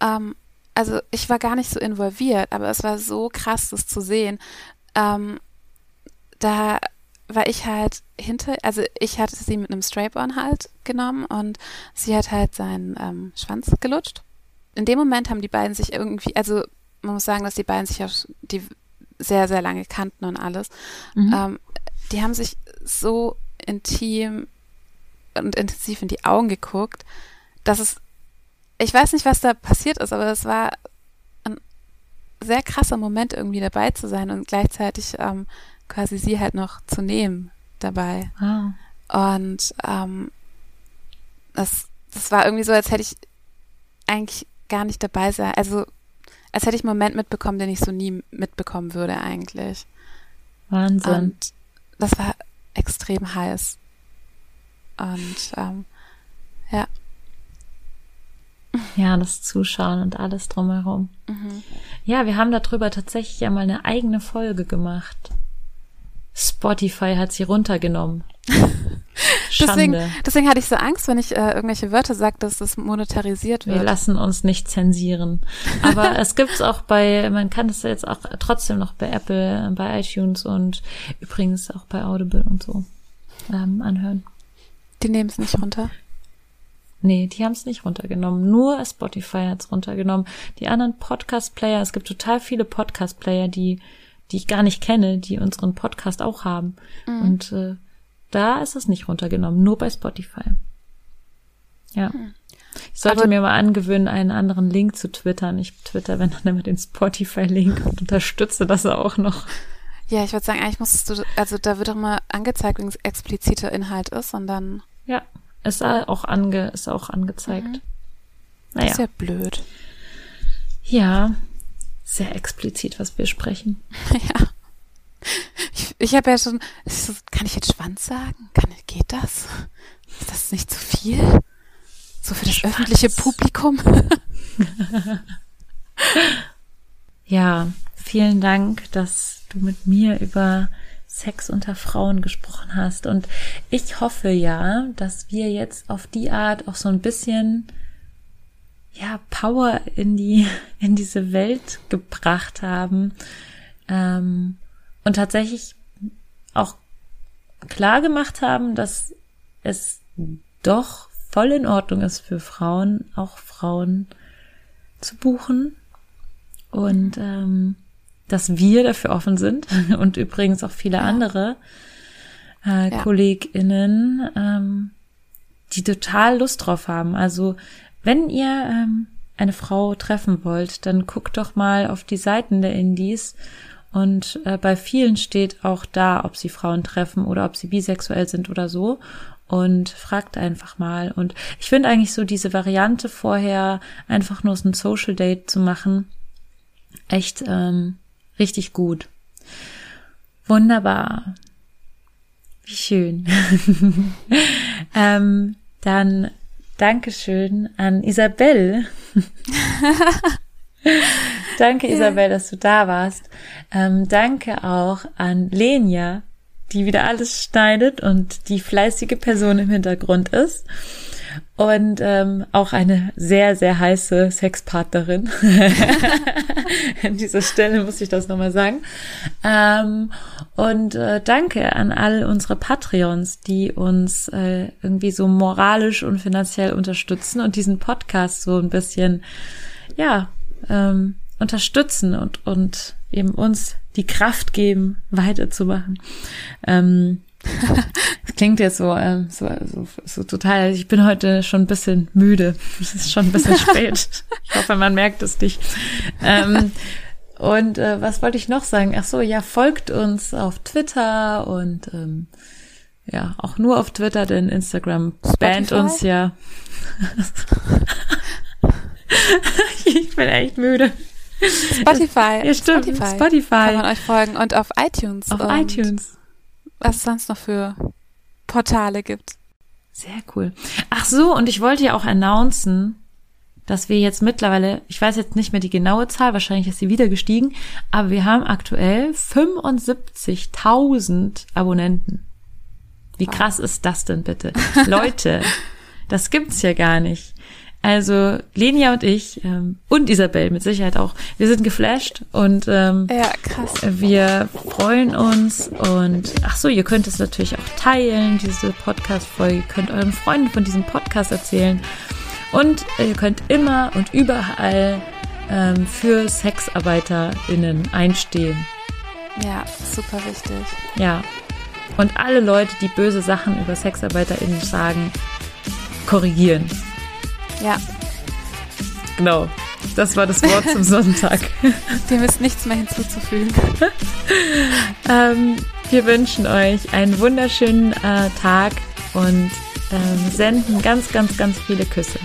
ähm, also ich war gar nicht so involviert, aber es war so krass, das zu sehen. Ähm, da war ich halt hinter, also ich hatte sie mit einem Strap-on halt genommen und sie hat halt seinen ähm, Schwanz gelutscht. In dem Moment haben die beiden sich irgendwie, also man muss sagen, dass die beiden sich ja die sehr, sehr lange kannten und alles. Ähm, die haben sich so intim und intensiv in die Augen geguckt, dass es, ich weiß nicht, was da passiert ist, aber es war ein sehr krasser Moment irgendwie dabei zu sein und gleichzeitig ähm, quasi sie halt noch zu nehmen dabei. Wow. Und ähm, das, das war irgendwie so, als hätte ich eigentlich gar nicht dabei sein. Also als hätte ich einen Moment mitbekommen, den ich so nie mitbekommen würde eigentlich. Wahnsinn. Und das war extrem heiß. Und ähm, ja. [LAUGHS] ja, das Zuschauen und alles drumherum. Mhm. Ja, wir haben darüber tatsächlich ja mal eine eigene Folge gemacht. Spotify hat sie runtergenommen. [LAUGHS] Deswegen, deswegen hatte ich so Angst, wenn ich äh, irgendwelche Wörter sage, dass das monetarisiert Wir wird. lassen uns nicht zensieren. Aber [LAUGHS] es gibt's auch bei, man kann es jetzt auch trotzdem noch bei Apple, bei iTunes und übrigens auch bei Audible und so ähm, anhören. Die nehmen es nicht runter. Nee, die haben es nicht runtergenommen. Nur Spotify hat's runtergenommen. Die anderen Podcast-Player, es gibt total viele Podcast-Player, die, die ich gar nicht kenne, die unseren Podcast auch haben. Und äh, da ist es nicht runtergenommen, nur bei Spotify. Ja. Ich sollte Aber- mir mal angewöhnen, einen anderen Link zu twittern. Ich twitter, wenn dann immer den Spotify-Link und unterstütze das auch noch. Ja, ich würde sagen, eigentlich musstest du, also da wird doch mal angezeigt, wenn es expliziter Inhalt ist und dann Ja, ist auch ange, ist auch angezeigt. Naja. ist ja blöd. Ja, sehr explizit, was wir sprechen. [LAUGHS] ja. Ich, ich habe ja schon, kann ich jetzt Schwanz sagen? Kann, geht das? Ist das nicht zu viel? So für das Schwanz. öffentliche Publikum? [LAUGHS] Ja, vielen Dank, dass du mit mir über Sex unter Frauen gesprochen hast. Und ich hoffe ja, dass wir jetzt auf die Art auch so ein bisschen ja, Power in die, [LAUGHS] in diese Welt gebracht haben. Ähm, und tatsächlich auch klar gemacht haben, dass es doch voll in Ordnung ist für Frauen, auch Frauen zu buchen und ähm, dass wir dafür offen sind [LAUGHS] und übrigens auch viele andere. äh, Ja. KollegInnen, ähm, die total Lust drauf haben. Also wenn ihr ähm, eine Frau treffen wollt, dann guckt doch mal auf die Seiten der Indies und äh, bei vielen steht auch da, ob sie Frauen treffen oder ob sie bisexuell sind oder so. Und fragt einfach mal. Und ich finde eigentlich so diese Variante vorher, einfach nur so ein Social Date zu machen, echt ähm, richtig gut. Wunderbar. Wie schön. [LAUGHS] ähm, dann Dankeschön an Isabel. [LAUGHS] danke, Isabel, dass du da warst. Ähm, danke auch an Lenia, die wieder alles schneidet und die fleißige Person im Hintergrund ist. Und ähm, auch eine sehr, sehr heiße Sexpartnerin. [LAUGHS] An dieser Stelle muss ich das nochmal sagen. Ähm, und äh, danke an all unsere Patreons, die uns äh, irgendwie so moralisch und finanziell unterstützen und diesen Podcast so ein bisschen, ja, ähm, unterstützen und, und eben uns die Kraft geben, weiterzumachen. Ähm, [LAUGHS] das klingt jetzt so, ähm, so, so, so total, ich bin heute schon ein bisschen müde. Es ist schon ein bisschen [LAUGHS] spät. Ich hoffe, man merkt es nicht. Ähm, und äh, was wollte ich noch sagen? Ach so, ja, folgt uns auf Twitter und ähm, ja, auch nur auf Twitter, denn Instagram bannt uns ja. [LAUGHS] ich bin echt müde. Spotify. Ja, stimmt. Spotify. Spotify. Kann man euch folgen. Und auf iTunes. Auf und iTunes. Was es sonst noch für Portale gibt. Sehr cool. Ach so, und ich wollte ja auch announcen, dass wir jetzt mittlerweile, ich weiß jetzt nicht mehr die genaue Zahl, wahrscheinlich ist sie wieder gestiegen, aber wir haben aktuell 75.000 Abonnenten. Wie krass ist das denn bitte? Leute, [LAUGHS] das gibt's ja gar nicht. Also Lenia und ich ähm, und Isabel mit Sicherheit auch, wir sind geflasht und ähm, Ja, krass. wir freuen uns und ach so, ihr könnt es natürlich auch teilen, diese Podcast-Folge, Ihr könnt euren Freunden von diesem Podcast erzählen und ihr könnt immer und überall ähm, für SexarbeiterInnen einstehen. Ja, super wichtig. Ja. Und alle Leute, die böse Sachen über SexarbeiterInnen sagen, korrigieren. Ja, Genau. Das war das Wort zum Sonntag. [LAUGHS] dem ist nichts mehr hinzuzufügen. [LAUGHS] Ähm, wir wünschen euch einen wunderschönen äh, Tag und ähm, senden ganz, ganz, ganz viele Küsse.